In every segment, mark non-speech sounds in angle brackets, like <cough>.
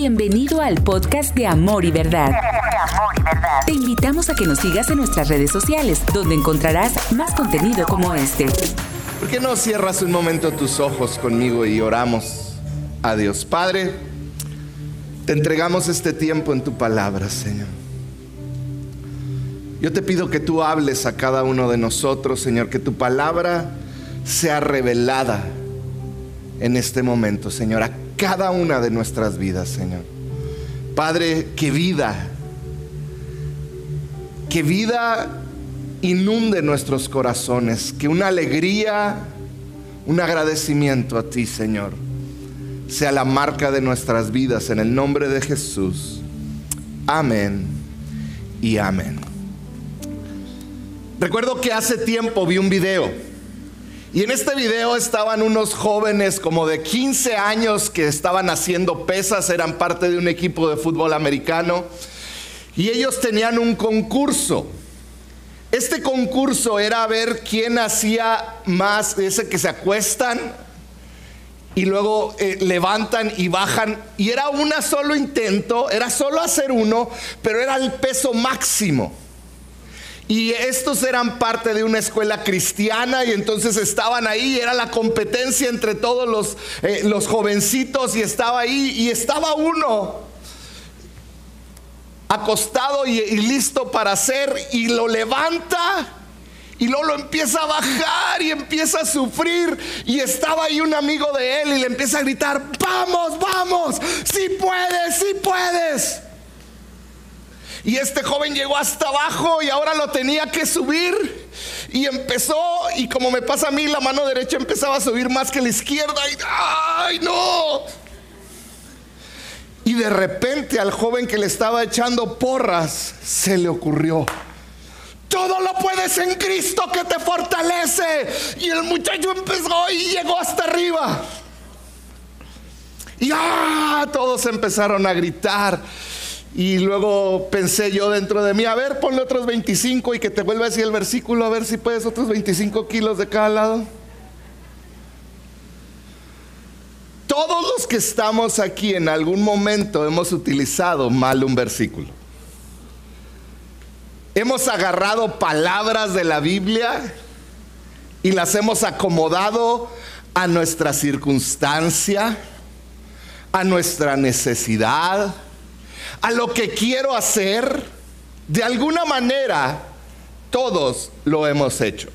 Bienvenido al podcast de Amor y Verdad. Te invitamos a que nos sigas en nuestras redes sociales, donde encontrarás más contenido como este. ¿Por qué no cierras un momento tus ojos conmigo y oramos a Dios? Padre, te entregamos este tiempo en tu palabra, Señor. Yo te pido que tú hables a cada uno de nosotros, Señor, que tu palabra sea revelada en este momento, Señor, a cada una de nuestras vidas, Señor. Padre, que vida, que vida inunde nuestros corazones, que una alegría, un agradecimiento a ti, Señor, sea la marca de nuestras vidas en el nombre de Jesús. Amén y amén. Recuerdo que hace tiempo vi un video y en este video estaban unos jóvenes como de 15 años que estaban haciendo pesas, eran parte de un equipo de fútbol americano y ellos tenían un concurso. Este concurso era ver quién hacía más, ese que se acuestan y luego eh, levantan y bajan. Y era un solo intento, era solo hacer uno, pero era el peso máximo. Y estos eran parte de una escuela cristiana y entonces estaban ahí, era la competencia entre todos los, eh, los jovencitos y estaba ahí y estaba uno acostado y, listo para hacer y lo levanta y luego lo empieza a bajar y empieza a sufrir. Y estaba ahí un amigo de él y le empieza a gritar, vamos, vamos, si puedes, si puedes. Y este joven llegó hasta abajo y ahora lo tenía que subir. Y empezó, y como me pasa a mí, la mano derecha empezaba a subir más que la izquierda. Y, ¡ay, no! Y de repente al joven que le estaba echando porras se le ocurrió. Todo lo puedes en Cristo que te fortalece. Y el muchacho empezó y llegó hasta arriba. Y ¡ah! todos empezaron a gritar. Y luego pensé yo dentro de mí, a ver, ponle otros 25 y que te vuelva así el versículo, a ver si puedes otros 25 kilos de cada lado. Todos los que estamos aquí en algún momento hemos utilizado mal un versículo. Hemos agarrado palabras de la Biblia y las hemos acomodado a nuestra circunstancia, a nuestra necesidad, a lo que quiero hacer. De alguna manera, todos lo hemos hecho.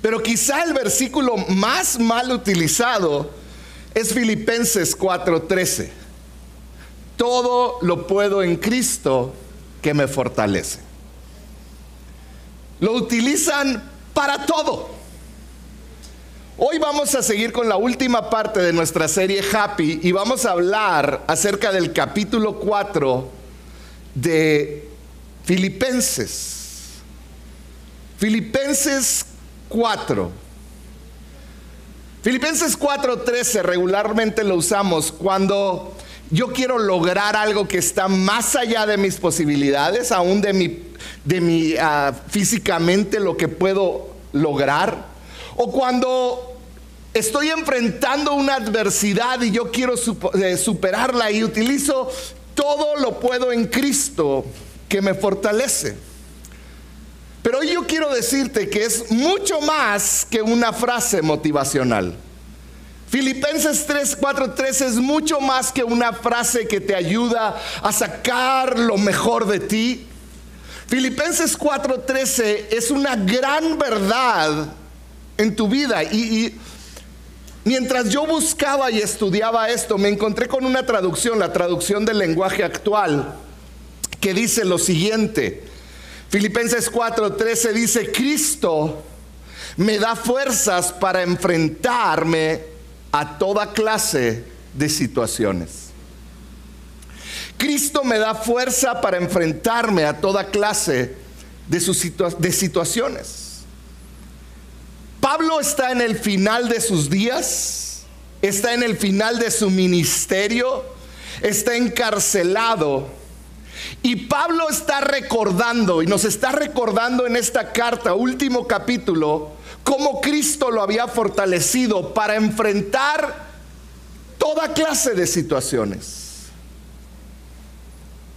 Pero quizá el versículo más mal utilizado es Filipenses 4:13. Todo lo puedo en Cristo que me fortalece. Lo utilizan para todo. Hoy vamos a seguir con la última parte de nuestra serie Happy y vamos a hablar acerca del capítulo 4 de Filipenses. Filipenses 4. Filipenses 4:13 regularmente lo usamos cuando yo quiero lograr algo que está más allá de mis posibilidades, aún de mi, de mi ah, físicamente lo que puedo lograr, o cuando estoy enfrentando una adversidad y yo quiero eh, superarla y utilizo todo lo puedo en Cristo que me fortalece. Pero hoy yo quiero decirte que es mucho más que una frase motivacional. Filipenses 3, 4, 3 es mucho más que una frase que te ayuda a sacar lo mejor de ti. Filipenses 4:13 es una gran verdad en tu vida. Y, y, mientras yo buscaba y estudiaba esto, me encontré con una traducción, la traducción del lenguaje actual, que dice lo siguiente. Filipenses 4:13 dice, Cristo me da fuerzas para enfrentarme a toda clase de situaciones. Cristo me da fuerza para enfrentarme a toda clase de, de situaciones. Pablo está en el final de sus días, está en el final de su ministerio, está encarcelado y Pablo está recordando, y nos está recordando en esta carta, último capítulo, cómo Cristo lo había fortalecido para enfrentar toda clase de situaciones.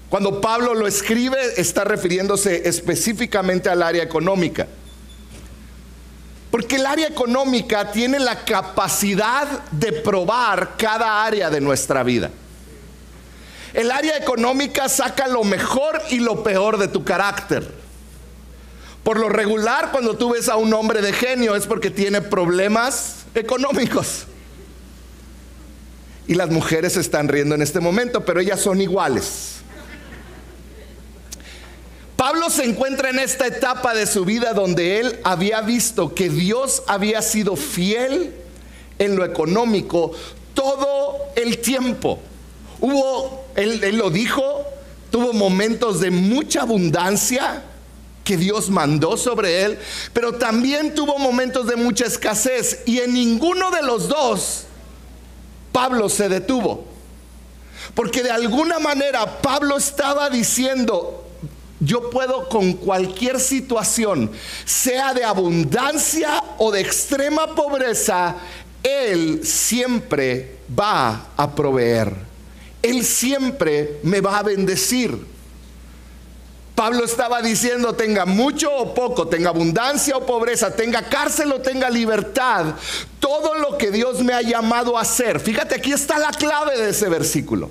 Cuando Pablo lo escribe, está refiriéndose específicamente al área económica. Porque el área económica tiene la capacidad de probar cada área de nuestra vida. El área económica saca lo mejor y lo peor de tu carácter. Por lo regular, cuando tú ves a un hombre de genio es porque tiene problemas económicos. Y las mujeres están riendo en este momento, pero ellas son iguales. Pablo se encuentra en esta etapa de su vida donde él había visto que Dios había sido fiel en lo económico todo el tiempo. Hubo, él, lo dijo, tuvo momentos de mucha abundancia que Dios mandó sobre él, pero también tuvo momentos de mucha escasez y en ninguno de los dos Pablo se detuvo. Porque de alguna manera Pablo estaba diciendo, yo puedo con cualquier situación, sea de abundancia o de extrema pobreza, Él siempre va a proveer. Él siempre me va a bendecir. Pablo estaba diciendo, tenga mucho o poco, tenga abundancia o pobreza, tenga cárcel o tenga libertad, todo lo que Dios me ha llamado a hacer. Fíjate, aquí está la clave de ese versículo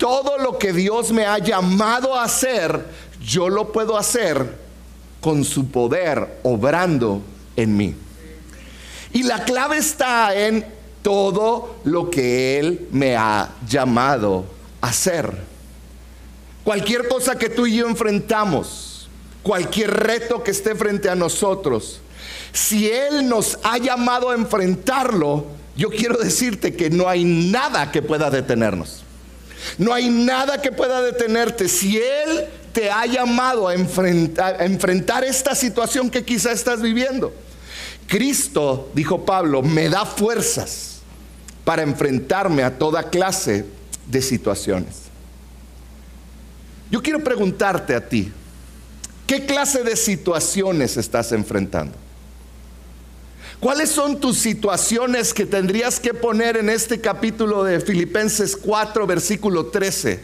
todo lo que Dios me ha llamado a hacer, yo lo puedo hacer con su poder obrando en mí. Y la clave está en todo lo que Él me ha llamado a hacer. Cualquier cosa que tú y yo enfrentamos, cualquier reto que esté frente a nosotros, si Él nos ha llamado a enfrentarlo, yo quiero decirte que no hay nada que pueda detenernos. No hay nada que pueda detenerte. Si Él te ha llamado a enfrentar, esta situación que quizá estás viviendo. Cristo, dijo Pablo, me da fuerzas para enfrentarme a toda clase de situaciones. Yo quiero preguntarte a ti, ¿qué clase de situaciones estás enfrentando? ¿Cuáles son tus situaciones que tendrías que poner en este capítulo de Filipenses 4, versículo 13?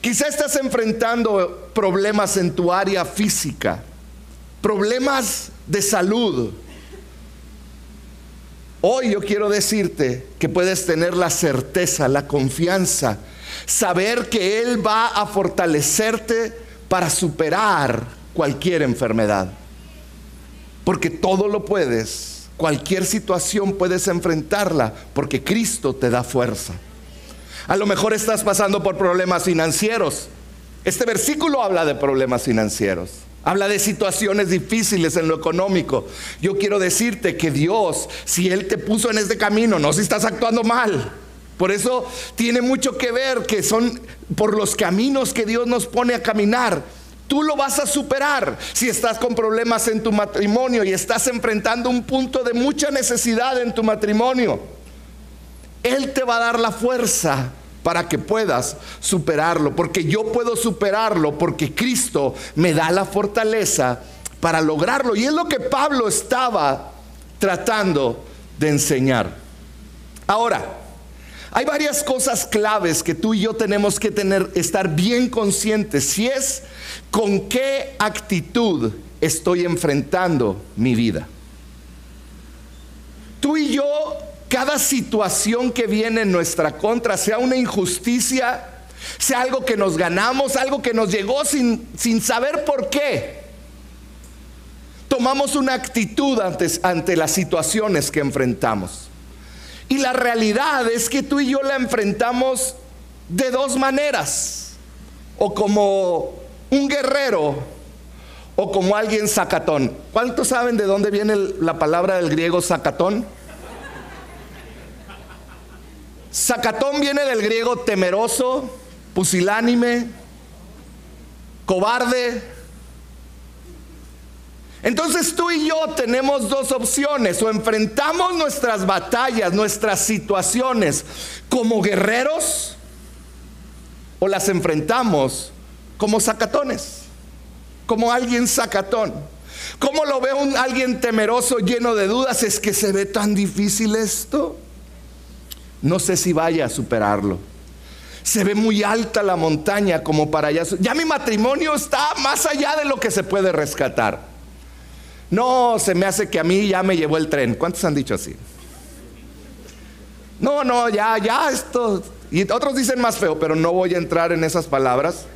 Quizá estás enfrentando problemas en tu área física, problemas de salud. Hoy yo quiero decirte que puedes tener la certeza, la confianza, saber que Él va a fortalecerte para superar cualquier enfermedad. Porque todo lo puedes, cualquier situación puedes enfrentarla, porque Cristo te da fuerza. A lo mejor estás pasando por problemas financieros. Este versículo habla de problemas financieros. Habla de situaciones difíciles en lo económico. Yo quiero decirte que Dios, si Él te puso en este camino, no si estás actuando mal. Por eso tiene mucho que ver que son por los caminos que Dios nos pone a caminar Tú lo vas a superar si estás con problemas en tu matrimonio y estás enfrentando un punto de mucha necesidad en tu matrimonio. Él te va a dar la fuerza para que puedas superarlo, porque yo puedo superarlo, porque Cristo me da la fortaleza para lograrlo. Y es lo que Pablo estaba tratando de enseñar. Ahora, hay varias cosas claves que tú y yo tenemos que tener, estar bien conscientes. Si es con qué actitud estoy enfrentando mi vida. Tú y yo, cada situación que viene en nuestra contra, sea una injusticia, sea algo que nos ganamos, algo que nos llegó sin, sin saber por qué, tomamos una actitud ante las situaciones que enfrentamos. Y la realidad es que tú y yo la enfrentamos de dos maneras. O como un guerrero o como alguien sacatón. ¿Cuántos saben de dónde viene la palabra del griego sacatón? Sacatón viene del griego temeroso, pusilánime, cobarde, entonces tú y yo tenemos dos opciones, o enfrentamos nuestras batallas, nuestras situaciones como guerreros, o las enfrentamos como sacatones, como alguien sacatón. ¿Cómo lo ve un alguien temeroso, lleno de dudas? Es que se ve tan difícil esto. no sé si vaya a superarlo. Se ve muy alta la montaña como para allá. Ya mi matrimonio está más allá de lo que se puede rescatar. No, se me hace que a mí ya me llevó el tren. ¿Cuántos han dicho así? No, no, ya, ya, esto. Y otros dicen más feo, pero no voy a entrar en esas palabras.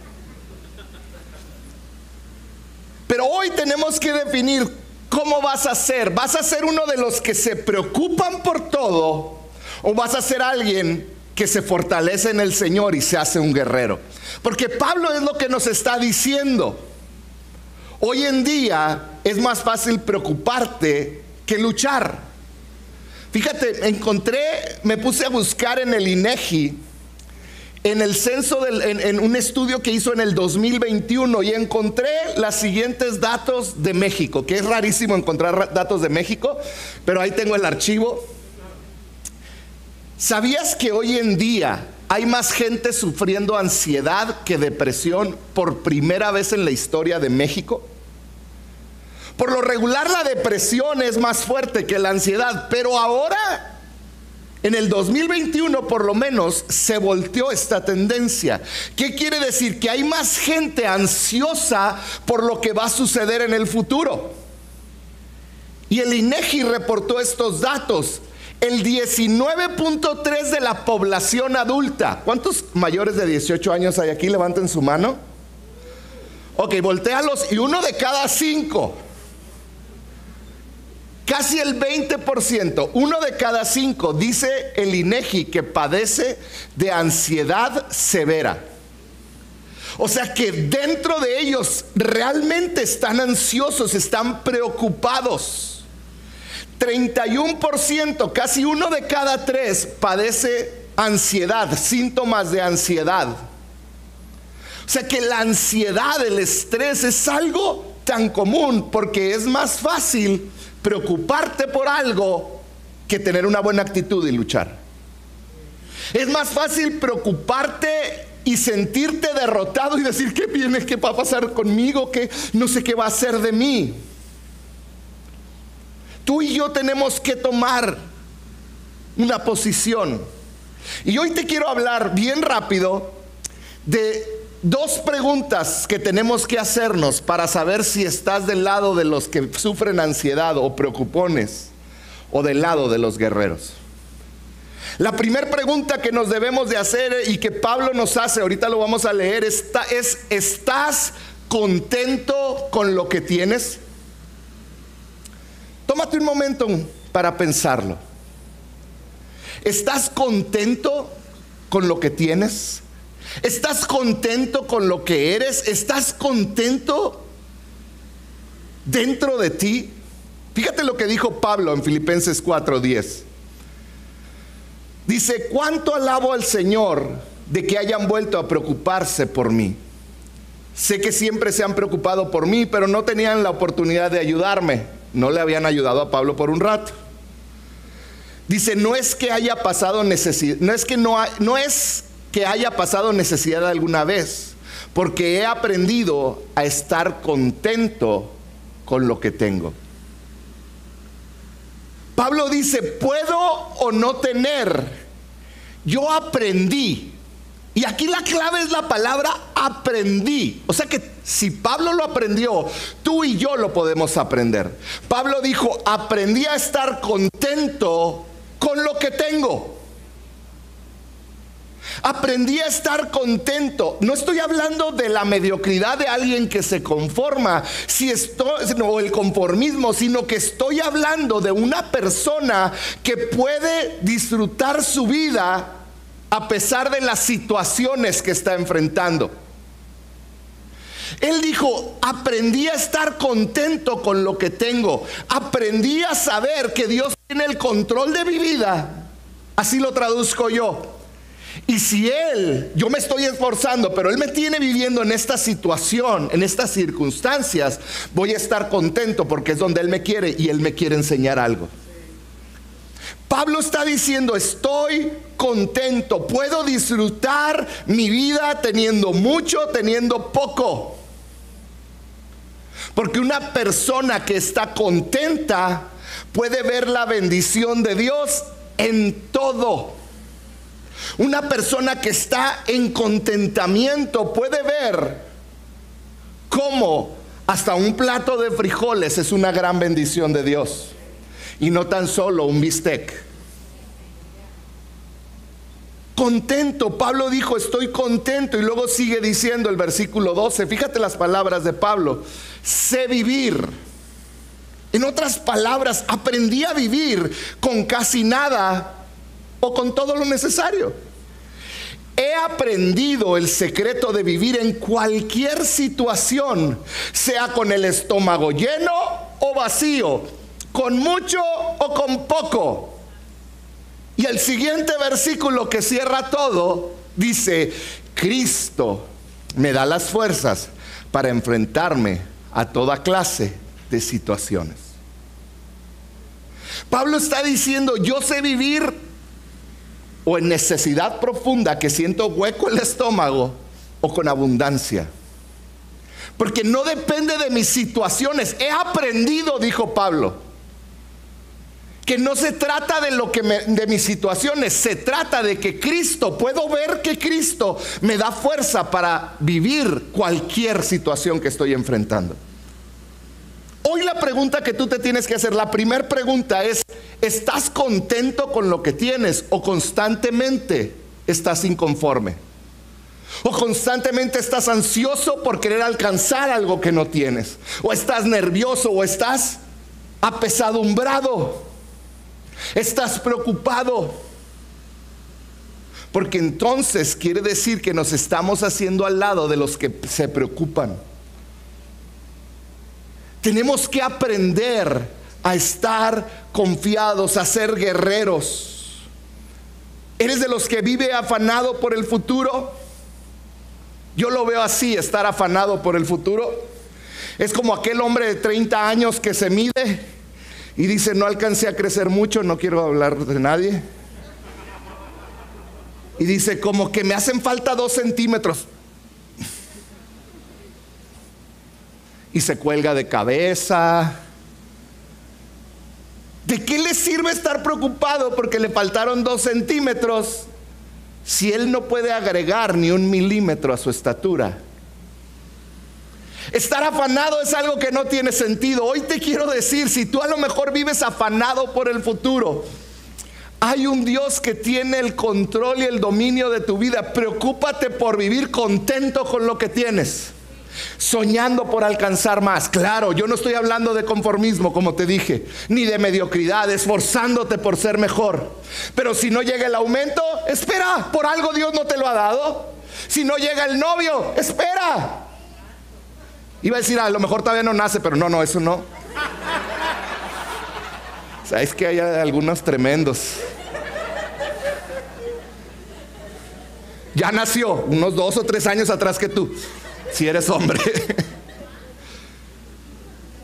Pero hoy tenemos que definir cómo vas a ser. ¿Vas a ser uno de los que se preocupan por todo? ¿O vas a ser alguien que se fortalece en el Señor y se hace un guerrero? Porque Pablo es lo que nos está diciendo. Hoy en día es más fácil preocuparte que luchar. Fíjate, encontré, me puse a buscar en el INEGI, en el censo, en, en, un estudio que hizo en el 2021 y encontré los siguientes datos de México, que es rarísimo encontrar datos de México, pero ahí tengo el archivo. ¿Sabías que hoy en día hay más gente sufriendo ansiedad que depresión por primera vez en la historia de México? Por lo regular la depresión es más fuerte que la ansiedad, pero ahora, en el 2021 por lo menos, se volteó esta tendencia. ¿Qué quiere decir? Que hay más gente ansiosa por lo que va a suceder en el futuro. Y el INEGI reportó estos datos. El 19.3 de la población adulta. ¿Cuántos mayores de 18 años hay aquí? Levanten su mano. Ok, voltealos y uno de cada cinco Casi el 20%, uno de cada cinco, dice el INEGI que padece de ansiedad severa. O sea que dentro de ellos realmente están ansiosos, están preocupados. 31%, casi uno de cada tres padece ansiedad, síntomas de ansiedad. O sea que la ansiedad, el estrés es algo tan común porque es más fácil preocuparte por algo que tener una buena actitud y luchar. Es más fácil preocuparte y sentirte derrotado y decir, ¿qué viene? ¿Qué va a pasar conmigo? ¿Qué no sé qué va a hacer de mí? Tú y yo tenemos que tomar una posición. Y hoy te quiero hablar bien rápido de dos preguntas que tenemos que hacernos para saber si estás del lado de los que sufren ansiedad o preocupones o del lado de los guerreros. La primera pregunta que nos debemos de hacer y que Pablo nos hace, ahorita lo vamos a leer, está, es, ¿estás contento con lo que tienes? Tómate un momento para pensarlo. ¿Estás contento con lo que tienes? ¿Estás contento con lo que eres? ¿Estás contento dentro de ti? Fíjate lo que dijo Pablo en Filipenses 4:10. Dice, ¿cuánto alabo al Señor de que hayan vuelto a preocuparse por mí? Sé que siempre se han preocupado por mí, pero no tenían la oportunidad de ayudarme. No le habían ayudado a Pablo por un rato. Dice, no es que haya pasado necesidad, no es que no, no es que haya pasado necesidad alguna vez, porque he aprendido a estar contento con lo que tengo. Pablo dice, puedo o no tener. Yo aprendí. Y aquí la clave es la palabra aprendí. O sea que si Pablo lo aprendió, tú y yo lo podemos aprender. Pablo dijo, aprendí a estar contento con lo que tengo. Aprendí a estar contento. No estoy hablando de la mediocridad de alguien que se conforma, si estoy, o el conformismo, sino que estoy hablando de una persona que puede disfrutar su vida a pesar de las situaciones que está enfrentando. Él dijo, aprendí a estar contento con lo que tengo. Aprendí a saber que Dios tiene el control de mi vida. Así lo traduzco yo. Y si Él, yo me estoy esforzando, pero Él me tiene viviendo en esta situación, en estas circunstancias, voy a estar contento porque es donde Él me quiere y Él me quiere enseñar algo. Pablo está diciendo, estoy contento, puedo disfrutar mi vida teniendo mucho, teniendo poco. Porque una persona que está contenta puede ver la bendición de Dios en todo. Una persona que está en contentamiento puede ver cómo hasta un plato de frijoles es una gran bendición de Dios. Y no tan solo un bistec. Contento, Pablo dijo, estoy contento. Y luego sigue diciendo el versículo 12, fíjate las palabras de Pablo, sé vivir. En otras palabras, aprendí a vivir con casi nada o con todo lo necesario. He aprendido el secreto de vivir en cualquier situación, sea con el estómago lleno o vacío, con mucho o con poco. Y el siguiente versículo que cierra todo dice, Cristo me da las fuerzas para enfrentarme a toda clase de situaciones. Pablo está diciendo, yo sé vivir o en necesidad profunda que siento hueco el estómago o con abundancia. Porque no depende de mis situaciones. He aprendido, dijo Pablo, que no se trata de lo que de mis situaciones, se trata de que Cristo, puedo ver que Cristo me da fuerza para vivir cualquier situación que estoy enfrentando. Hoy la pregunta que tú te tienes que hacer, la primera pregunta es, ¿estás contento con lo que tienes o constantemente estás inconforme? O constantemente estás ansioso por querer alcanzar algo que no tienes. O estás nervioso o estás apesadumbrado. Estás preocupado. Porque entonces quiere decir que nos estamos haciendo al lado de los que se preocupan. Tenemos que aprender a estar confiados, a ser guerreros. ¿Eres de los que vive afanado por el futuro? Yo lo veo así, estar afanado por el futuro. Es como aquel hombre de 30 años que se mide y dice, no alcancé a crecer mucho, no quiero hablar de nadie. Y dice, como que me hacen falta dos centímetros. y se cuelga de cabeza. ¿De qué le sirve estar preocupado porque le faltaron dos centímetros si él no puede agregar ni un milímetro a su estatura? Estar afanado es algo que no tiene sentido. Hoy te quiero decir, si tú a lo mejor vives afanado por el futuro, hay un Dios que tiene el control y el dominio de tu vida. Preocúpate por vivir contento con lo que tienes soñando por alcanzar más. Claro, yo no estoy hablando de conformismo, como te dije, ni de mediocridad, esforzándote por ser mejor. Pero si no llega el aumento, espera, por algo Dios no te lo ha dado. Si no llega el novio, espera. Iba a decir, a lo mejor todavía no nace, pero no, no, eso no. Sabes que hay algunos tremendos. Ya nació, unos dos o tres años atrás que tú si eres hombre.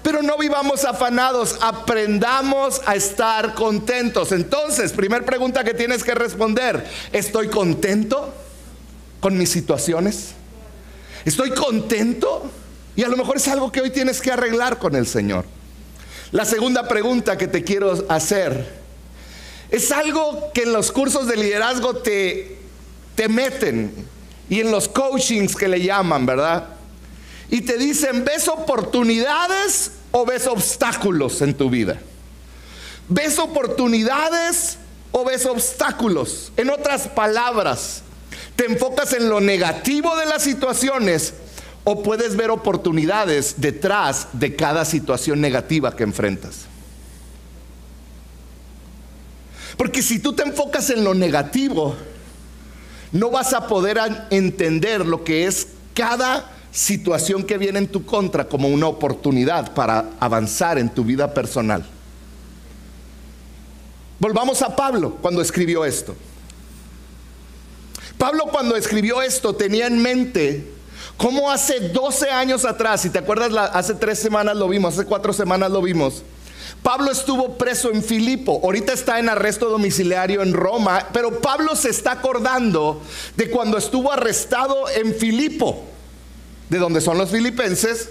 Pero no vivamos afanados, aprendamos a estar contentos. Entonces, primer pregunta que tienes que responder, ¿estoy contento con mis situaciones? ¿Estoy contento? Y a lo mejor es algo que hoy tienes que arreglar con el Señor. La segunda pregunta que te quiero hacer es algo que en los cursos de liderazgo te, te meten y en los coachings que le llaman, ¿verdad? Y te dicen, ¿ves oportunidades o ves obstáculos en tu vida? ¿Ves oportunidades o ves obstáculos? En otras palabras, ¿te enfocas en lo negativo de las situaciones o puedes ver oportunidades detrás de cada situación negativa que enfrentas? Porque si tú te enfocas en lo negativo, no vas a poder entender lo que es cada situación que viene en tu contra como una oportunidad para avanzar en tu vida personal. Volvamos a Pablo cuando escribió esto. Pablo cuando escribió esto tenía en mente cómo hace 12 años atrás, si te acuerdas, hace tres semanas lo vimos, hace cuatro semanas lo vimos, Pablo estuvo preso en Filipo, ahorita está en arresto domiciliario en Roma, pero Pablo se está acordando de cuando estuvo arrestado en Filipo, de donde son los filipenses,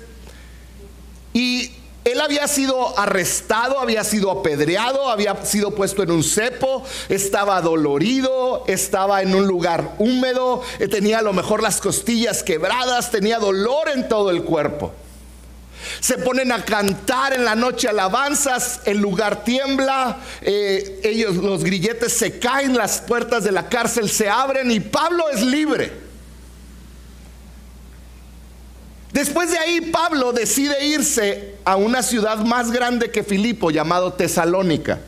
y él había sido arrestado, había sido apedreado, había sido puesto en un cepo, estaba dolorido, estaba en un lugar húmedo, eh, tenía a lo mejor las costillas quebradas, tenía dolor en todo el cuerpo. Se ponen a cantar en la noche alabanzas, el lugar tiembla, eh, ellos, los grilletes se caen, las puertas de la cárcel se abren y Pablo es libre. Después de ahí Pablo decide irse a una ciudad más grande que Filipo llamado Tesalónica.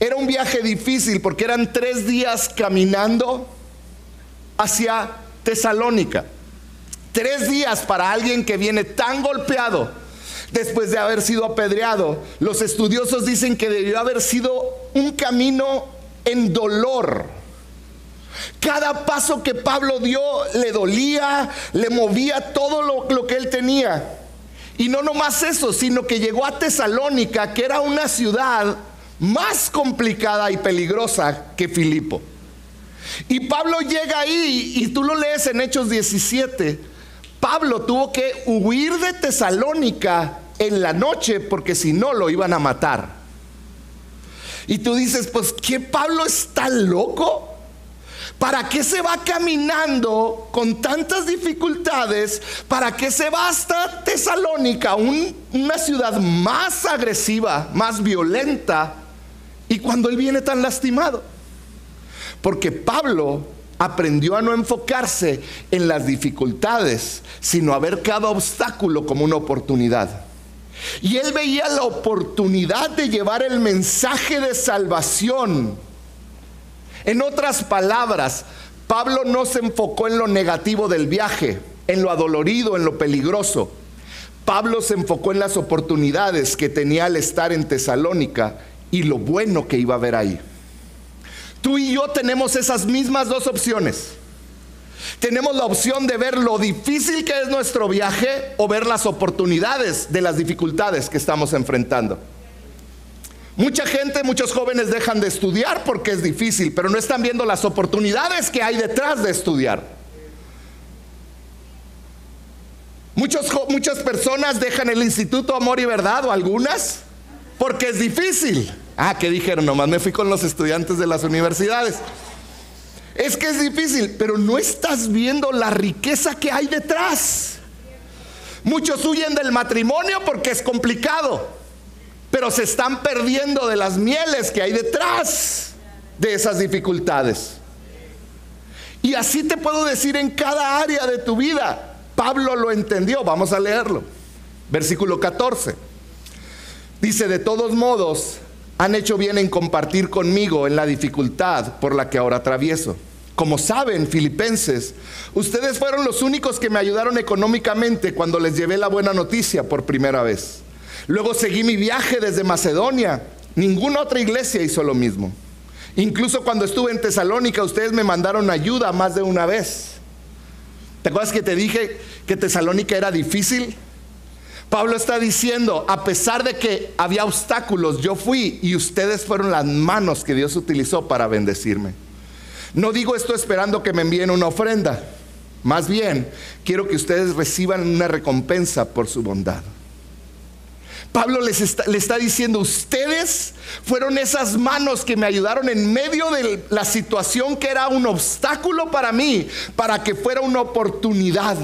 Era un viaje difícil porque eran tres días caminando hacia Tesalónica. Tres días para alguien que viene tan golpeado después de haber sido apedreado. Los estudiosos dicen que debió haber sido un camino en dolor. Cada paso que Pablo dio le dolía, le movía todo lo, que él tenía. Y no nomás eso, sino que llegó a Tesalónica, que era una ciudad más complicada y peligrosa que Filipo. Y Pablo llega ahí, y tú lo lees en Hechos 17, Pablo tuvo que huir de Tesalónica en la noche porque si no lo iban a matar. Y tú dices, pues, ¿qué Pablo está loco? ¿Para qué se va caminando con tantas dificultades? ¿Para qué se va hasta Tesalónica, una ciudad más agresiva, más violenta? Y cuando él viene tan lastimado. Porque Pablo aprendió a no enfocarse en las dificultades, sino a ver cada obstáculo como una oportunidad. Y él veía la oportunidad de llevar el mensaje de salvación. En otras palabras, Pablo no se enfocó en lo negativo del viaje, en lo adolorido, en lo peligroso. Pablo se enfocó en las oportunidades que tenía al estar en Tesalónica y lo bueno que iba a ver ahí. Tú y yo tenemos esas mismas dos opciones. Tenemos la opción de ver lo difícil que es nuestro viaje o ver las oportunidades de las dificultades que estamos enfrentando. Mucha gente, muchos jóvenes dejan de estudiar porque es difícil, pero no están viendo las oportunidades que hay detrás de estudiar. muchas personas dejan el Instituto Amor y Verdad o algunas porque es difícil. Ah, ¿qué dijeron? Nomás me fui con los estudiantes de las universidades. Es que es difícil, pero no estás viendo la riqueza que hay detrás. Muchos huyen del matrimonio porque es complicado, pero se están perdiendo de las mieles que hay detrás de esas dificultades. Y así te puedo decir en cada área de tu vida. Pablo lo entendió, vamos a leerlo. Versículo 14. Dice, de todos modos, han hecho bien en compartir conmigo en la dificultad por la que ahora atravieso. Como saben, filipenses, ustedes fueron los únicos que me ayudaron económicamente cuando les llevé la buena noticia por primera vez. Luego seguí mi viaje desde Macedonia. Ninguna otra iglesia hizo lo mismo. Incluso cuando estuve en Tesalónica, ustedes me mandaron ayuda más de una vez. ¿Te acuerdas que te dije que Tesalónica era difícil? Pablo está diciendo, a pesar de que había obstáculos, yo fui y ustedes fueron las manos que Dios utilizó para bendecirme. No digo esto esperando que me envíen una ofrenda. Más bien, quiero que ustedes reciban una recompensa por su bondad. Pablo les está, le está diciendo, ustedes fueron esas manos que me ayudaron en medio de la situación que era un obstáculo para mí, para que fuera una oportunidad.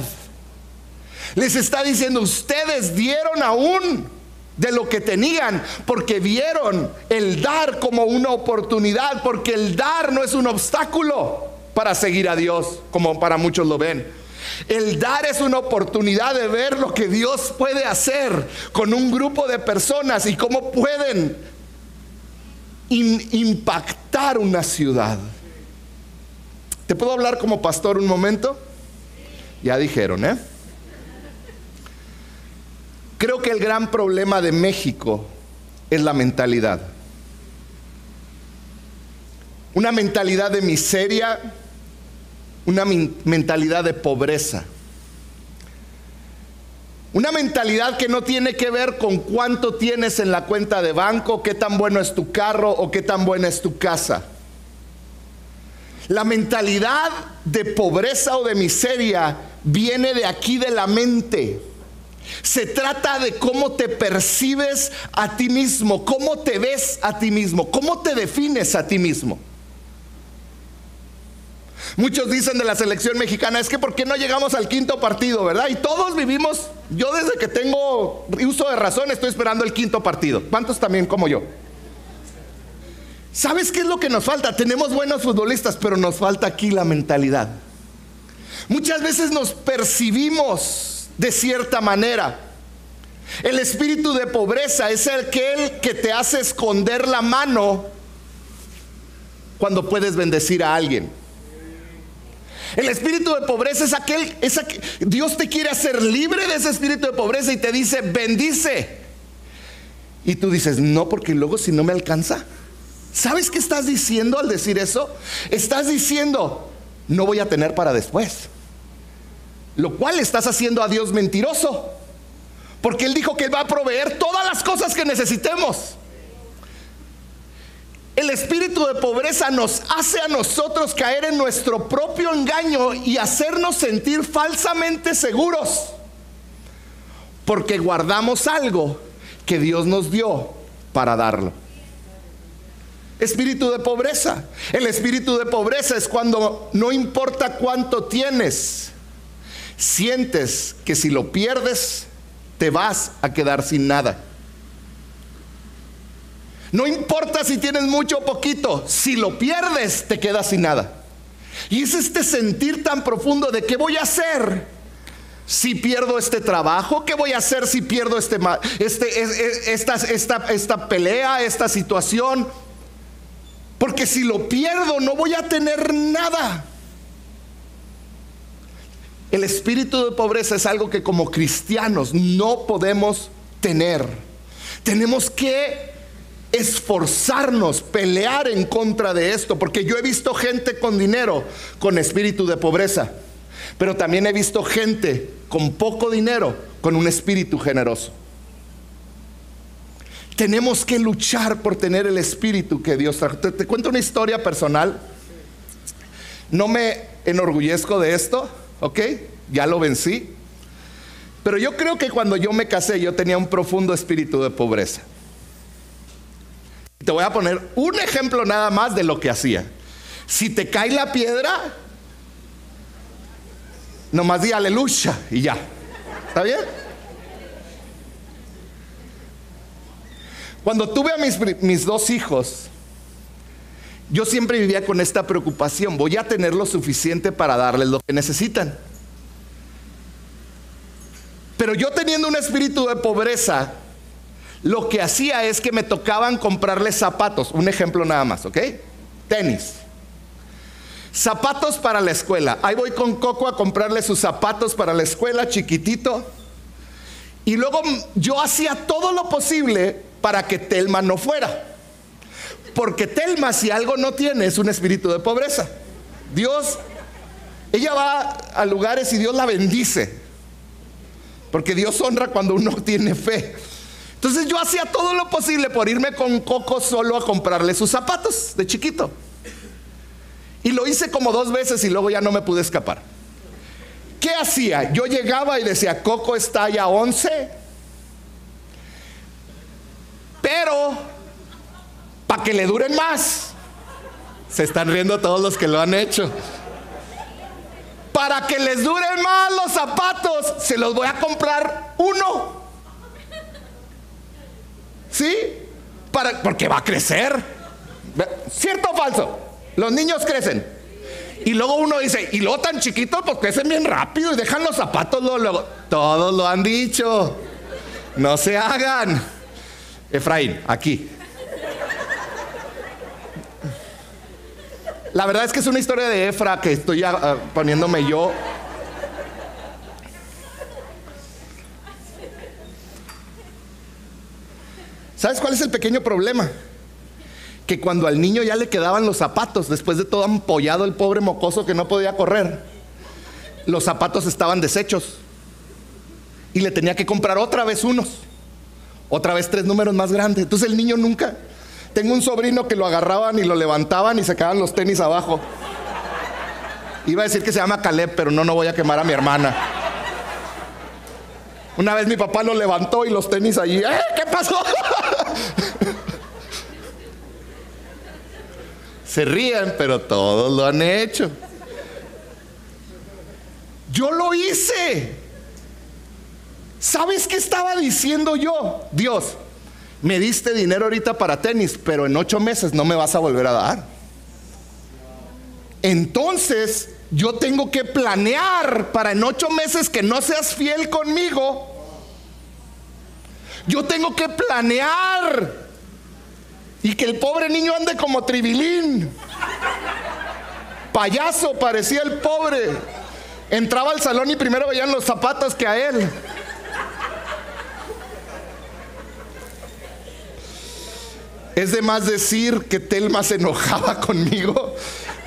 Les está diciendo, ustedes dieron aún de lo que tenían, porque vieron el dar como una oportunidad, porque el dar no es un obstáculo para seguir a Dios, como para muchos lo ven. El dar es una oportunidad de ver lo que Dios puede hacer con un grupo de personas y cómo pueden impactar una ciudad. ¿Te puedo hablar como pastor un momento? Ya dijeron, ¿eh? Creo que el gran problema de México es la mentalidad. Una mentalidad de miseria, una mentalidad de pobreza. Una mentalidad que no tiene que ver con cuánto tienes en la cuenta de banco, qué tan bueno es tu carro o qué tan buena es tu casa. La mentalidad de pobreza o de miseria viene de aquí de la mente. Se trata de cómo te percibes a ti mismo, cómo te ves a ti mismo, cómo te defines a ti mismo. Muchos dicen de la selección mexicana, es que ¿por qué no llegamos al quinto partido, verdad? Y todos vivimos, yo desde que tengo uso de razón estoy esperando el quinto partido. ¿Cuántos también como yo? ¿Sabes qué es lo que nos falta? Tenemos buenos futbolistas, pero nos falta aquí la mentalidad. Muchas veces nos percibimos de cierta manera. El espíritu de pobreza es aquel que te hace esconder la mano cuando puedes bendecir a alguien. El espíritu de pobreza es aquel, Dios te quiere hacer libre de ese espíritu de pobreza y te dice, bendice. Y tú dices, no, porque luego si no me alcanza. ¿Sabes qué estás diciendo al decir eso? Estás diciendo, no voy a tener para después. Lo cual estás haciendo a Dios mentiroso. Porque Él dijo que Él va a proveer todas las cosas que necesitemos. El espíritu de pobreza nos hace a nosotros caer en nuestro propio engaño y hacernos sentir falsamente seguros. Porque guardamos algo que Dios nos dio para darlo. Espíritu de pobreza. El espíritu de pobreza es cuando no importa cuánto tienes, sientes que si lo pierdes, te vas a quedar sin nada. No importa si tienes mucho o poquito, si lo pierdes, te quedas sin nada. Y es este sentir tan profundo de qué voy a hacer si pierdo este trabajo, qué voy a hacer si pierdo este, este esta, esta, esta pelea, esta situación porque si lo pierdo no voy a tener nada. El espíritu de pobreza es algo que como cristianos no podemos tener. Tenemos que esforzarnos, pelear en contra de esto, porque yo he visto gente con dinero con espíritu de pobreza, pero también he visto gente con poco dinero con un espíritu generoso. Tenemos que luchar por tener el espíritu que Dios trajo. Te, cuento una historia personal. No me enorgullezco de esto, ¿ok? Ya lo vencí. Pero yo creo que cuando yo me casé yo tenía un profundo espíritu de pobreza. Te voy a poner un ejemplo nada más de lo que hacía. Si te cae la piedra, nomás di aleluya y ya. ¿Está bien? Cuando tuve a mis, dos hijos, yo siempre vivía con esta preocupación, voy a tener lo suficiente para darles lo que necesitan. Pero yo teniendo un espíritu de pobreza, lo que hacía es que me tocaban comprarles zapatos, un ejemplo nada más, ¿ok? Tenis. Zapatos para la escuela. Ahí voy con Coco a comprarle sus zapatos para la escuela, chiquitito. Y luego yo hacía todo lo posible para que Telma no fuera. Porque Telma si algo no tiene es un espíritu de pobreza. Dios, ella va a lugares y Dios la bendice. Porque Dios honra cuando uno <laughs> tiene fe. Entonces yo hacía todo lo posible por irme con Coco solo a comprarle sus zapatos de chiquito. Y lo hice como dos veces y luego ya no me pude escapar. ¿Qué hacía? Yo llegaba y decía, Coco está ya 11 pero, para que le duren más, se están riendo todos los que lo han hecho. Para que les duren más los zapatos, se los voy a comprar uno. ¿Sí? Para, porque va a crecer. ¿Cierto o falso? Los niños crecen. Y luego uno dice, y luego tan chiquitos, pues crecen bien rápido y dejan los zapatos luego. Todos lo han dicho. No se hagan. Efraín, aquí. La verdad es que es una historia de Efra que estoy ah, poniéndome yo. ¿Sabes cuál es el pequeño problema? Que cuando al niño ya le quedaban los zapatos, después de todo ampollado el pobre mocoso que no podía correr, los zapatos estaban deshechos. Y le tenía que comprar otra vez unos. Otra vez tres números más grandes. Entonces el niño nunca. Tengo un sobrino que lo agarraban y lo levantaban y se quedaban los tenis abajo. Iba a decir que se llama Caleb, pero no, no voy a quemar a mi hermana. Una vez mi papá lo levantó y los tenis allí. ¡Eh! ¿Qué pasó? Se ríen, pero todos lo han hecho. Yo lo hice. ¿Sabes qué estaba diciendo yo? Dios, me diste dinero ahorita para tenis, pero en ocho meses no me vas a volver a dar. Entonces, yo tengo que planear para en ocho meses que no seas fiel conmigo. Yo tengo que planear y que el pobre niño ande como tribilín. Payaso parecía el pobre. Entraba al salón y primero veían los zapatos que a él. Es de más decir que Telma se enojaba <laughs> conmigo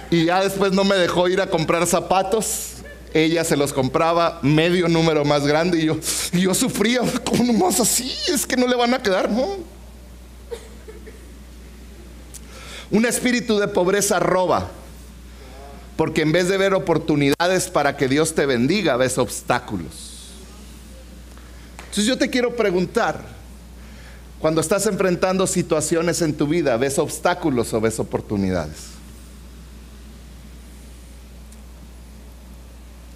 y ya después no me dejó ir a comprar zapatos. Ella se los compraba medio número más grande y yo, y yo sufría, ¿cómo más así? Es que no le van a quedar. Un espíritu de pobreza roba, porque en vez de ver oportunidades para que Dios te bendiga, ves obstáculos. Entonces yo te quiero preguntar, cuando estás enfrentando situaciones en tu vida, ¿ves obstáculos o ves oportunidades?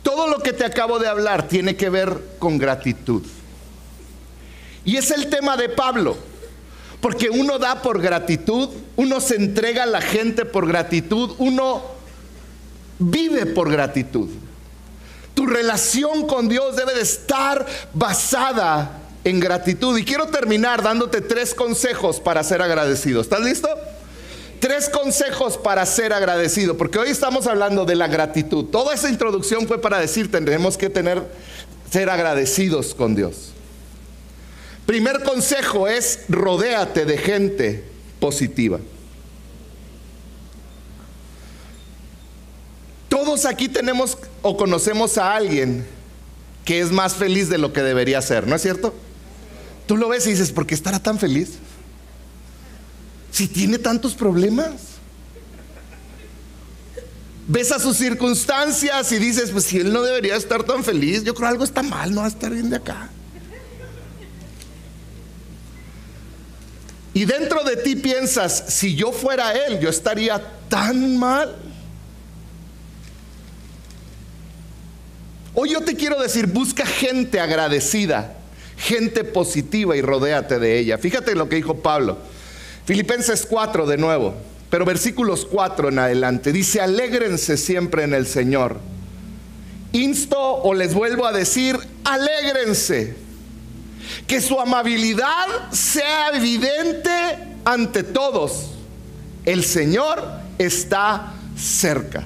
Todo lo que te acabo de hablar tiene que ver con gratitud. Y es el tema de Pablo. Porque uno da por gratitud, uno se entrega a la gente por gratitud, uno vive por gratitud. Tu relación con Dios debe de estar basada en gratitud. Y quiero terminar dándote tres consejos para ser agradecido. ¿Estás listo? Tres consejos para ser agradecido, porque hoy estamos hablando de la gratitud. Toda esa introducción fue para decir, tendremos que tener, ser agradecidos con Dios. Primer consejo es rodéate de gente positiva. Todos aquí tenemos o conocemos a alguien que es más feliz de lo que debería ser, ¿no es cierto? Tú lo ves y dices, ¿por qué estará tan feliz? Si tiene tantos problemas. Ves a sus circunstancias y dices, pues si él no debería estar tan feliz, yo creo algo está mal, no va a estar bien de acá. Y dentro de ti piensas, si yo fuera él, yo estaría tan mal. Hoy yo te quiero decir, busca gente agradecida, gente positiva y rodéate de ella. Fíjate lo que dijo Pablo. Filipenses 4 de nuevo, pero versículos 4 en adelante. Dice, alégrense siempre en el Señor. Insto o les vuelvo a decir, alégrense que su amabilidad sea evidente ante todos. El Señor está cerca.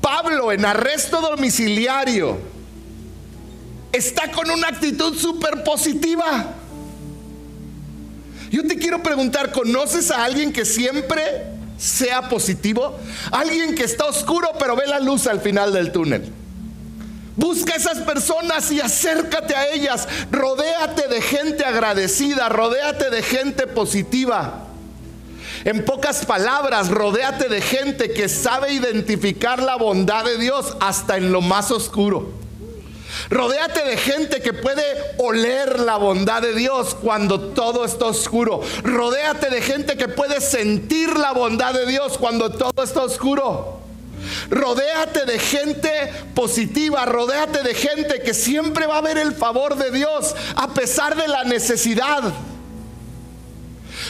Pablo en arresto domiciliario está con una actitud súper positiva. Yo te quiero preguntar, ¿conoces a alguien que siempre sea positivo? Alguien que está oscuro pero ve la luz al final del túnel. Busca esas personas y acércate a ellas. Rodéate de gente agradecida, rodéate de gente positiva. En pocas palabras, rodéate de gente que sabe identificar la bondad de Dios hasta en lo más oscuro. Rodéate de gente que puede oler la bondad de Dios cuando todo está oscuro. Rodéate de gente que puede sentir la bondad de Dios cuando todo está oscuro. Rodéate de gente positiva, rodéate de gente que siempre va a ver el favor de Dios a pesar de la necesidad.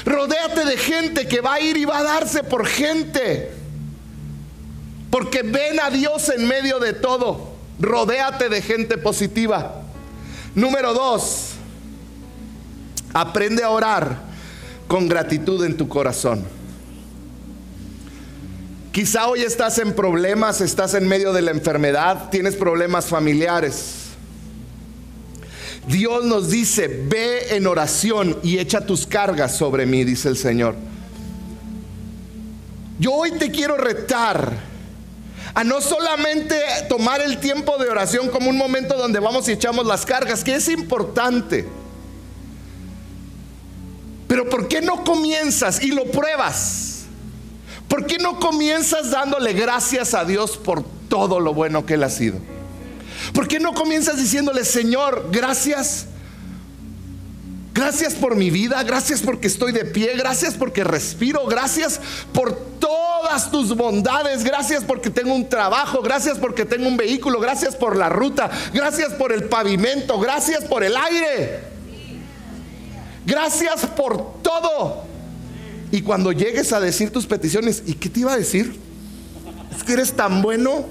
Rodéate de gente que va a ir y va a darse por gente. Porque ven a Dios en medio de todo. Rodéate de gente positiva. Número dos, aprende a orar con gratitud en tu corazón. Quizá hoy estás en problemas, estás en medio de la enfermedad, tienes problemas familiares. Dios nos dice, ve en oración y echa tus cargas sobre mí, dice el Señor. Yo hoy te quiero retar a no solamente tomar el tiempo de oración como un momento donde vamos y echamos las cargas, que es importante. Pero ¿por qué no comienzas y lo pruebas? ¿Por qué no comienzas dándole gracias a Dios por todo lo bueno que Él ha sido? ¿Por qué no comienzas diciéndole, Señor, gracias? Gracias por mi vida, gracias porque estoy de pie, gracias porque respiro, gracias por tus bondades, gracias porque tengo un trabajo, gracias porque tengo un vehículo, gracias por la ruta, gracias por el pavimento, gracias por el aire, gracias por todo. Y cuando llegues a decir tus peticiones, ¿y qué te iba a decir? Es que eres tan bueno.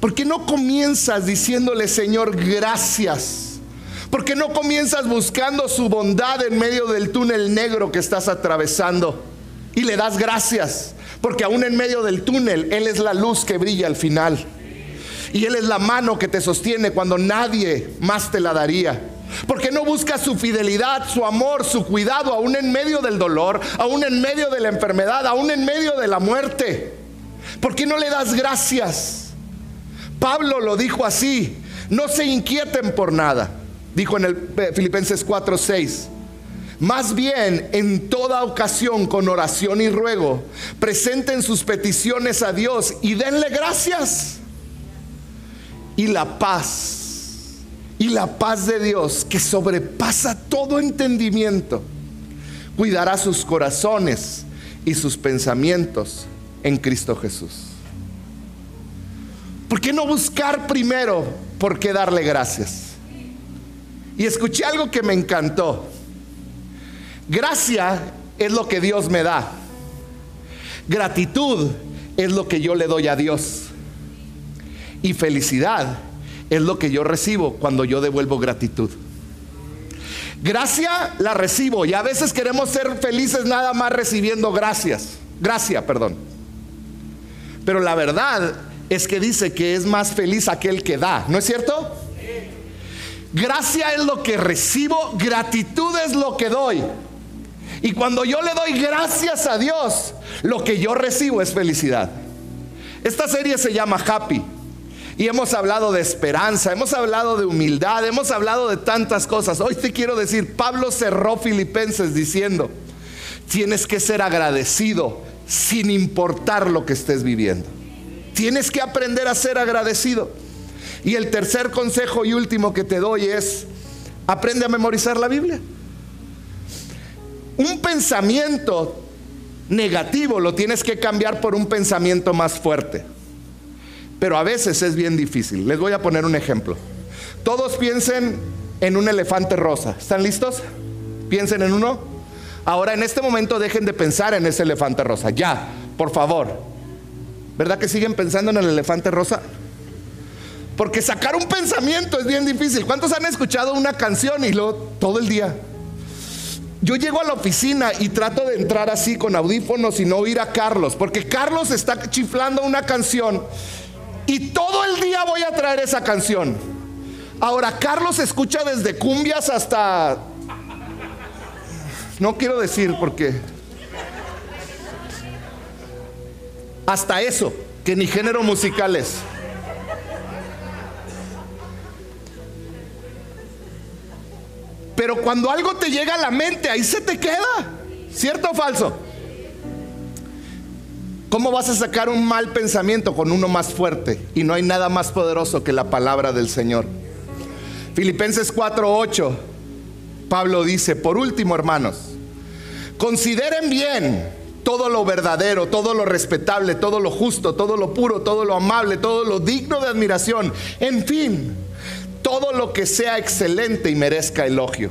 ¿Por qué no comienzas diciéndole, Señor, gracias? ¿Por qué no comienzas buscando su bondad en medio del túnel negro que estás atravesando? Y le das gracias, porque aún en medio del túnel, Él es la luz que brilla al final. Y Él es la mano que te sostiene cuando nadie más te la daría. ¿Por qué no buscas su fidelidad, su amor, su cuidado, aún en medio del dolor, aún en medio de la enfermedad, aún en medio de la muerte? ¿Por qué no le das gracias? Pablo lo dijo así, no se inquieten por nada. Dijo en el eh, Filipenses 4:6. Más bien, en toda ocasión, con oración y ruego, presenten sus peticiones a Dios y denle gracias. Y la paz, y la paz de Dios, que sobrepasa todo entendimiento, cuidará sus corazones y sus pensamientos en Cristo Jesús. ¿Por qué no buscar primero por qué darle gracias? Y escuché algo que me encantó. Gracia es lo que Dios me da. Gratitud es lo que yo le doy a Dios. Y felicidad es lo que yo recibo cuando yo devuelvo gratitud. Gracia la recibo y a veces queremos ser felices nada más recibiendo gracias. Gracia, perdón. Pero la verdad es que dice que es más feliz aquel que da, ¿no es cierto? Gracia es lo que recibo, gratitud es lo que doy. Y cuando yo le doy gracias a Dios, lo que yo recibo es felicidad. Esta serie se llama Happy. Y hemos hablado de esperanza, hemos hablado de humildad, hemos hablado de tantas cosas. Hoy te quiero decir, Pablo cerró Filipenses diciendo, tienes que ser agradecido sin importar lo que estés viviendo. Tienes que aprender a ser agradecido. Y el tercer consejo y último que te doy es, aprende a memorizar la Biblia. Un pensamiento negativo lo tienes que cambiar por un pensamiento más fuerte. Pero a veces es bien difícil. Les voy a poner un ejemplo. Todos piensen en un elefante rosa. ¿Están listos? Piensen en uno. Ahora en este momento dejen de pensar en ese elefante rosa. Ya, por favor. ¿Verdad que siguen pensando en el elefante rosa? Porque sacar un pensamiento es bien difícil. ¿Cuántos han escuchado una canción y lo todo el día? Yo llego a la oficina y trato de entrar así con audífonos y no oír a Carlos, porque Carlos está chiflando una canción y todo el día voy a traer esa canción. Ahora, Carlos escucha desde cumbias hasta... No quiero decir porque... Hasta eso, que ni género musical es. Pero cuando algo te llega a la mente, ahí se te queda. ¿Cierto o falso? ¿Cómo vas a sacar un mal pensamiento con uno más fuerte? Y no hay nada más poderoso que la palabra del Señor. Filipenses 4:8, Pablo dice, por último hermanos, consideren bien todo lo verdadero, todo lo respetable, todo lo justo, todo lo puro, todo lo amable, todo lo digno de admiración. En fin, todo lo que sea excelente y merezca elogio.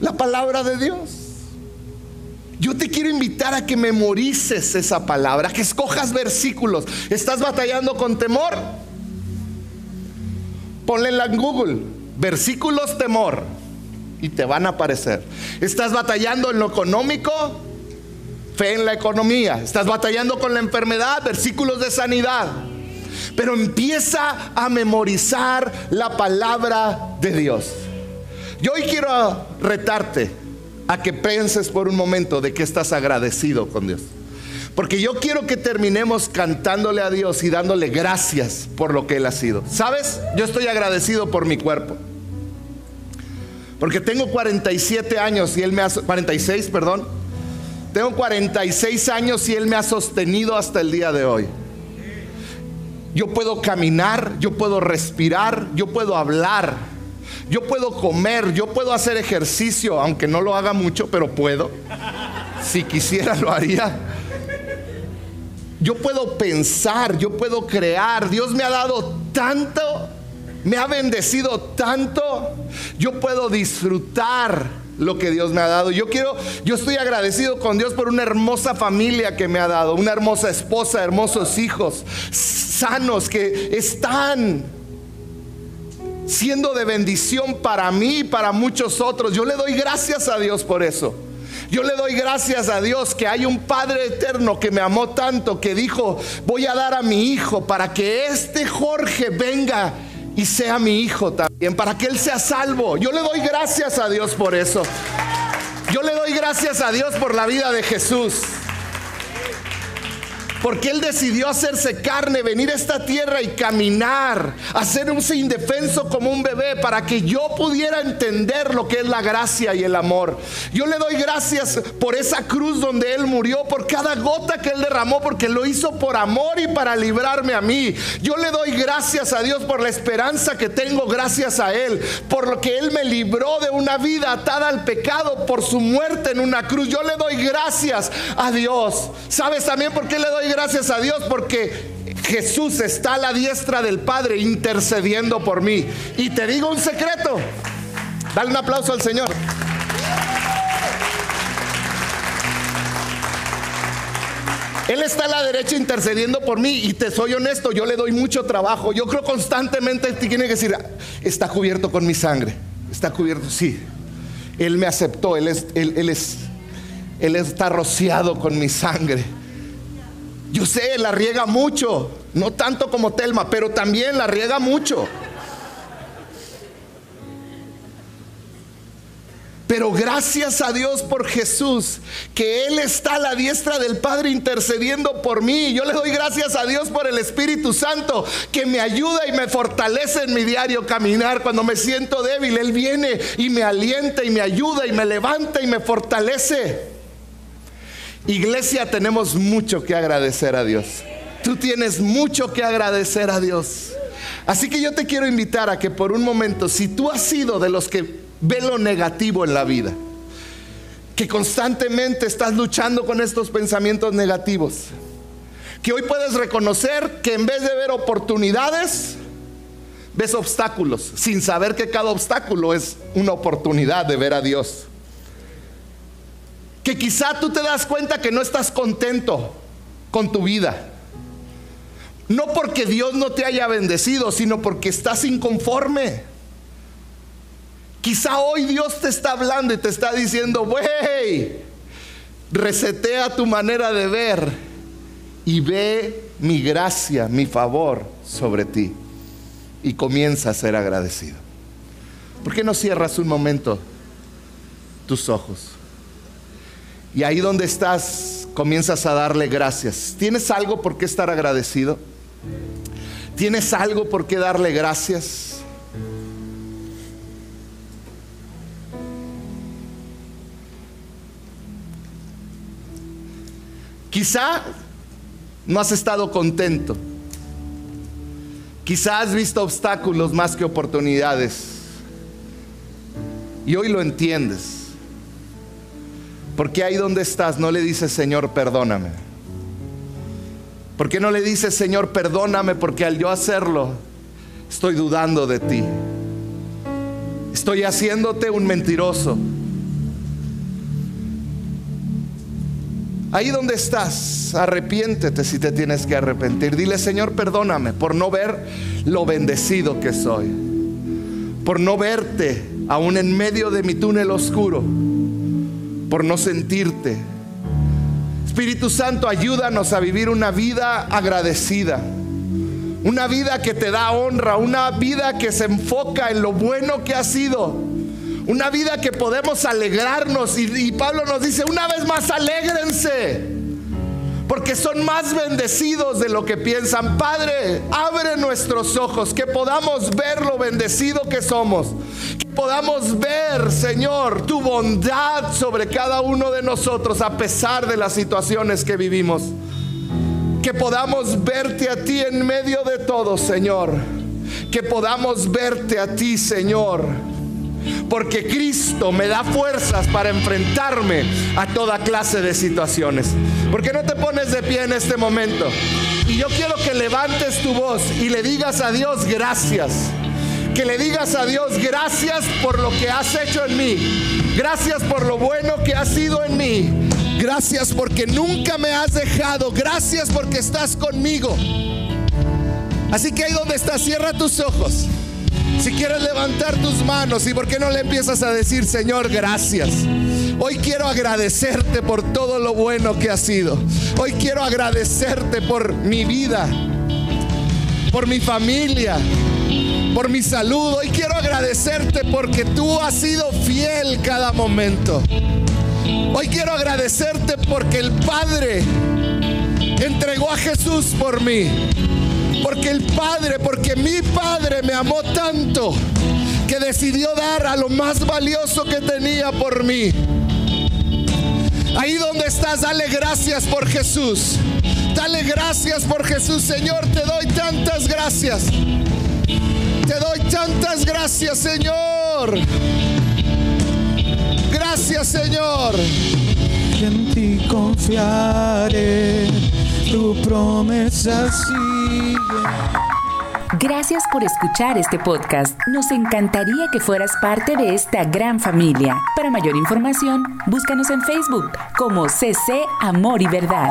La palabra de Dios. Yo te quiero invitar a que memorices esa palabra, que escojas versículos. ¿Estás batallando con temor? Ponle en Google, versículos temor, y te van a aparecer. ¿Estás batallando en lo económico? Fe en la economía. ¿Estás batallando con la enfermedad? Versículos de sanidad pero empieza a memorizar la palabra de Dios. Yo hoy quiero retarte a que pienses por un momento de que estás agradecido con Dios. Porque yo quiero que terminemos cantándole a Dios y dándole gracias por lo que Él ha sido. ¿Sabes? Yo estoy agradecido por mi cuerpo. Porque tengo 47 años y Él me ha... 46, perdón. Tengo 46 años y Él me ha sostenido hasta el día de hoy. Yo puedo caminar, yo puedo respirar, yo puedo hablar, yo puedo comer, yo puedo hacer ejercicio, aunque no lo haga mucho, pero puedo. Si quisiera lo haría. Yo puedo pensar, yo puedo crear. Dios me ha dado tanto, me ha bendecido tanto. Yo puedo disfrutar lo que Dios me ha dado. Yo quiero, yo estoy agradecido con Dios por una hermosa familia que me ha dado, una hermosa esposa, hermosos hijos, sanos que están siendo de bendición para mí y para muchos otros. Yo le doy gracias a Dios por eso. Yo le doy gracias a Dios que hay un Padre eterno que me amó tanto, que dijo, voy a dar a mi hijo para que este Jorge venga y sea mi hijo también, para que él sea salvo. Yo le doy gracias a Dios por eso. Yo le doy gracias a Dios por la vida de Jesús. Porque Él decidió hacerse carne, venir a esta tierra y caminar, hacerse indefenso como un bebé para que yo pudiera entender lo que es la gracia y el amor. Yo le doy gracias por esa cruz donde Él murió, por cada gota que Él derramó, porque lo hizo por amor y para librarme a mí. Yo le doy gracias a Dios por la esperanza que tengo gracias a Él, por lo que Él me libró de una vida atada al pecado, por su muerte en una cruz. Yo le doy gracias a Dios. ¿Sabes también por qué le doy gracias a Dios porque Jesús está a la diestra del Padre intercediendo por mí. Y te digo un secreto. Dale un aplauso al Señor. Él está a la derecha intercediendo por mí y te soy honesto, yo le doy mucho trabajo. Yo creo constantemente te tiene que decir, está cubierto con mi sangre. Está cubierto, sí. Él me aceptó, él es, él es, él está rociado con mi sangre. Yo sé, la riega mucho, no tanto como Telma, pero también la riega mucho. Pero gracias a Dios por Jesús, que Él está a la diestra del Padre intercediendo por mí. Yo le doy gracias a Dios por el Espíritu Santo, que me ayuda y me fortalece en mi diario caminar. Cuando me siento débil, Él viene y me alienta y me ayuda y me levanta y me fortalece. Iglesia, tenemos mucho que agradecer a Dios. Tú tienes mucho que agradecer a Dios. Así que yo te quiero invitar a que por un momento, si tú has sido de los que ve lo negativo en la vida, que constantemente estás luchando con estos pensamientos negativos, que hoy puedes reconocer que en vez de ver oportunidades, ves obstáculos, sin saber que cada obstáculo es una oportunidad de ver a Dios que quizá tú te das cuenta que no estás contento con tu vida. No porque Dios no te haya bendecido, sino porque estás inconforme. Quizá hoy Dios te está hablando y te está diciendo, wey, resetea tu manera de ver y ve mi gracia, mi favor sobre ti. Y comienza a ser agradecido. ¿Por qué no cierras un momento tus ojos? Y ahí donde estás, comienzas a darle gracias. ¿Tienes algo por qué estar agradecido? ¿Tienes algo por qué darle gracias? Quizá no has estado contento. Quizá has visto obstáculos más que oportunidades. Y hoy lo entiendes. ¿Por qué ahí donde estás no le dices, Señor, perdóname? ¿Por qué no le dices, Señor, perdóname? Porque al yo hacerlo, estoy dudando de ti. Estoy haciéndote un mentiroso. Ahí donde estás, arrepiéntete si te tienes que arrepentir. Dile, Señor, perdóname por no ver lo bendecido que soy. Por no verte aún en medio de mi túnel oscuro por no sentirte. Espíritu Santo, ayúdanos a vivir una vida agradecida. Una vida que te da honra, una vida que se enfoca en lo bueno que ha sido. Una vida que podemos alegrarnos. Y, y Pablo nos dice, una vez más, alégrense porque son más bendecidos de lo que piensan. Padre, abre nuestros ojos, que podamos ver lo bendecido que somos, podamos ver, Señor, tu bondad sobre cada uno de nosotros a pesar de las situaciones que vivimos. Que podamos verte a ti en medio de todo, Señor. Que podamos verte a ti, Señor. Porque Cristo me da fuerzas para enfrentarme a toda clase de situaciones. ¿Por qué no te pones de pie en este momento? Y yo quiero que levantes tu voz y le digas a Dios gracias. Que le digas a Dios gracias por lo que has hecho en mí. Gracias por lo bueno que has sido en mí. Gracias porque nunca me has dejado. Gracias porque estás conmigo. Así que ahí donde estás, cierra tus ojos. Si quieres levantar tus manos y por qué no le empiezas a decir, Señor, gracias. Hoy quiero agradecerte por todo lo bueno que has sido. Hoy quiero agradecerte por mi vida, por mi familia, por mi salud. Hoy quiero agradecerte porque tú has sido fiel cada momento. Hoy quiero agradecerte porque el Padre entregó a Jesús por mí. Porque el Padre, porque mi Padre me amó tanto que decidió dar a lo más valioso que tenía por mí. Ahí donde estás, dale gracias por Jesús. Dale gracias por Jesús, Señor. Te doy tantas gracias. Te doy tantas gracias, Señor. Gracias, Señor. En ti confiaré, tu promesa sigue. Gracias por escuchar este podcast. Nos encantaría que fueras parte de esta gran familia. Para mayor información, búscanos en Facebook como CC Amor y Verdad.